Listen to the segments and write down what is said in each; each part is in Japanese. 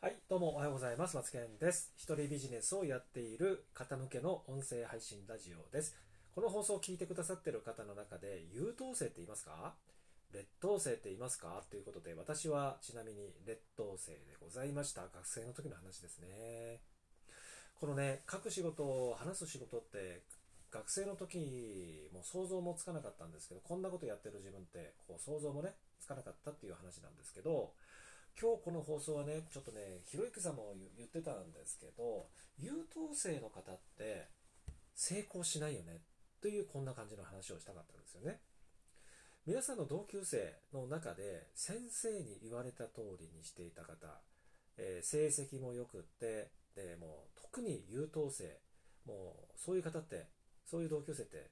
はい、どうもおはようございます。松健です。一人ビジネスをやっている方向けの音声配信ラジオです。この放送を聞いてくださっている方の中で、優等生って言いますか？劣等生って言いますか？ということで、私はちなみに劣等生でございました。学生の時の話ですね。このね、書く仕事を話す仕事って、学生の時も想像もつかなかったんですけど、こんなことやってる自分って、こう想像もね、つかなかったっていう話なんですけど、今日この放送はね、ちょっとね、ひろゆきさんも言ってたんですけど、優等生の方って成功しないよねというこんな感じの話をしたかったんですよね。皆さんの同級生の中で先生に言われた通りにしていた方、えー成績も良くって、でもう特に優等生、もうそういう方って、そういう同級生って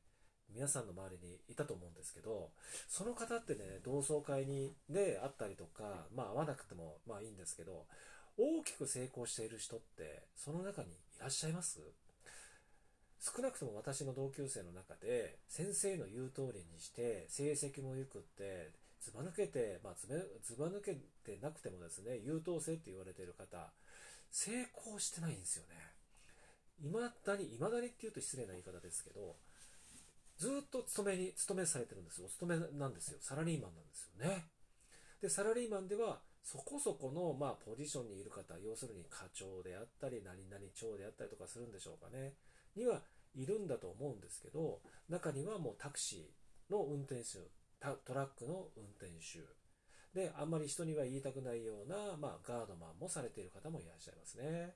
皆さんの周りにいたと思うんですけど、その方ってね、同窓会にで会ったりとか、まあ会わなくてもまあいいんですけど、大きく成功している人って、その中にいらっしゃいます？少なくとも私の同級生の中で、先生の言う通りにして、成績も良くって、ずば抜けて、まあずばずば抜けてなくてもですね、優等生って言われている方、成功してないんですよね。いまだに、いまだにって言うと失礼な言い方ですけど、ずっと勤めに、勤めされてるんですよ。お勤めなんですよ。サラリーマンなんですよね。で、サラリーマンでは、そこそこの、まあ、ポジションにいる方、要するに課長であったり、何々長であったりとかするんでしょうかね。にはいるんだと思うんですけど、中にはもうタクシーの運転手、トラックの運転手。で、あんまり人には言いたくないような、まあ、ガードマンもされている方もいらっしゃいますね。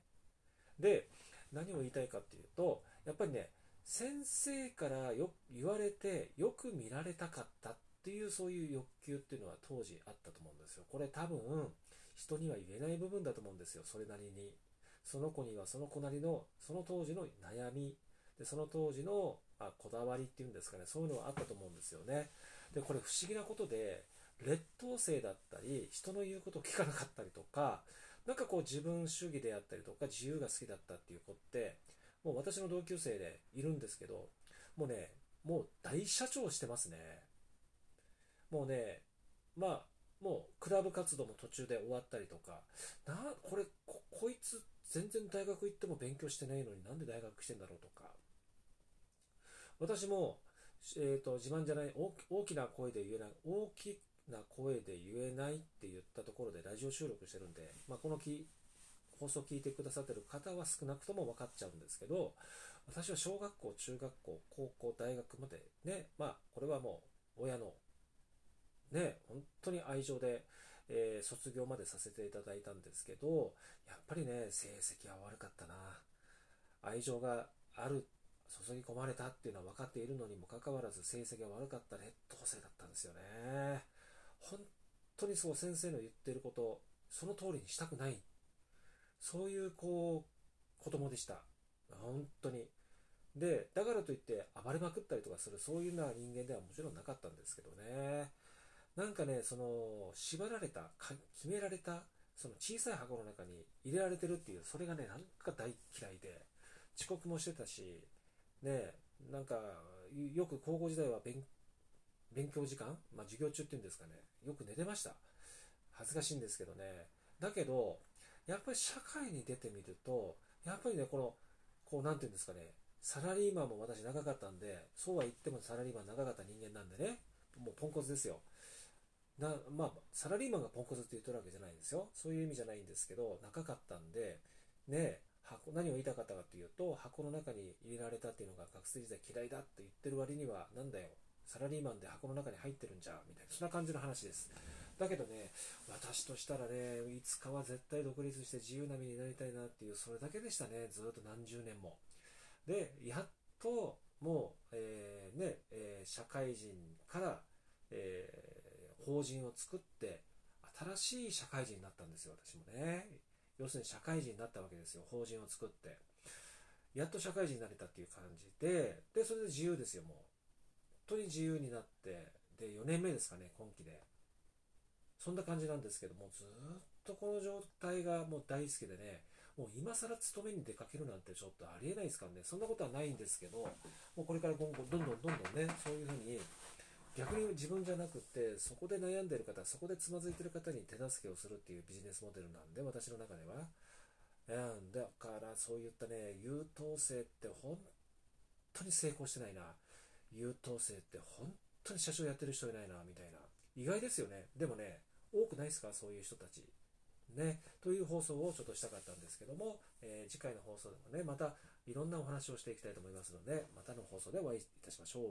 で、何を言いたいかっていうと、やっぱりね、先生からよ言われてよく見られたかったっていうそういう欲求っていうのは当時あったと思うんですよ。これ多分人には言えない部分だと思うんですよ。それなりに。その子にはその子なりのその当時の悩みでその当時のあこだわりっていうんですかねそういうのはあったと思うんですよね。でこれ不思議なことで劣等生だったり人の言うことを聞かなかったりとかなんかこう自分主義であったりとか自由が好きだったっていう子ってもう私の同級生でいるんですけど、もうね、もう大社長してますね。もうね、まあ、もうクラブ活動も途中で終わったりとか、な、これ、こ、こいつ全然大学行っても勉強してないのになんで大学してんだろうとか。私も、えっ、と、自慢じゃない大き、大きな声で言えない、大きな声で言えないって言ったところでラジオ収録してるんで、まあ、このき放送を聞いてくださってる方は少なくとも分かっちゃうんですけど、私は小学校、中学校、高校、大学までね、まあ、これはもう親のね、本当に愛情で、えー卒業までさせていただいたんですけど、やっぱりね、成績は悪かったな。愛情がある、注ぎ込まれたっていうのは分かっているのにもかかわらず成績が悪かった劣等生だったんですよね。本当にそう先生の言ってること、その通りにしたくない。そういうこう、子供でした。本当に。で、だからといって暴れまくったりとかする、そういうような人間ではもちろんなかったんですけどね。なんかね、その、縛られた、決められた、その小さい箱の中に入れられてるっていう、それがね、なんか大嫌いで、遅刻もしてたし、ね、なんか、よく高校時代は勉勉強時間、まあ、授業中っていうんですかね、よく寝てました。恥ずかしいんですけどね。だけど、やっぱり社会に出てみると、やっぱりね、この、こう、なんていうんですかね、サラリーマンも私長かったんで、そうは言ってもサラリーマン長かった人間なんでね、もうポンコツですよ。なまあ、サラリーマンがポンコツって言ってるわけじゃないんですよ。そういう意味じゃないんですけど、長かったんで、ね、箱何を言いたかったかっていうと、箱の中に入れられたっていうのが学生時代嫌いだって言ってる割には、なんだよ、サラリーマンで箱の中に入ってるんじゃ、みたいな、そんな感じの話です。だけどね、私としたらね、いつかは絶対独立して自由な身になりたいなっていう、それだけでしたね、ずっと何十年も。で、やっと、もう、えーね、えー社会人から、えー法人を作って、新しい社会人になったんですよ、私もね。要するに社会人になったわけですよ、法人を作って。やっと社会人になれたっていう感じで、で、それで自由ですよ、もう。本当に自由になって、で、4年目ですかね、今期で。そんな感じなんですけども、ずっとこの状態がもう大好きでね、もう今更勤めに出かけるなんてちょっとありえないですからね、そんなことはないんですけど、もうこれから今後、どんどんどんどんね、そういうふうに、逆に自分じゃなくてそこで悩んでる方そこでつまずいてる方に手助けをするっていうビジネスモデルなんで私の中では、うん、だからそういったね優等生って本当に成功してないな。優等生って本当に社長やってる人いないなみたいな。意外ですよね。でもね多くないですか？そういう人たち。ね、という放送をちょっとしたかったんですけども、えー、次回の放送でもね、またいろんなお話をしていきたいと思いますので、またの放送でお会いいたしましょう。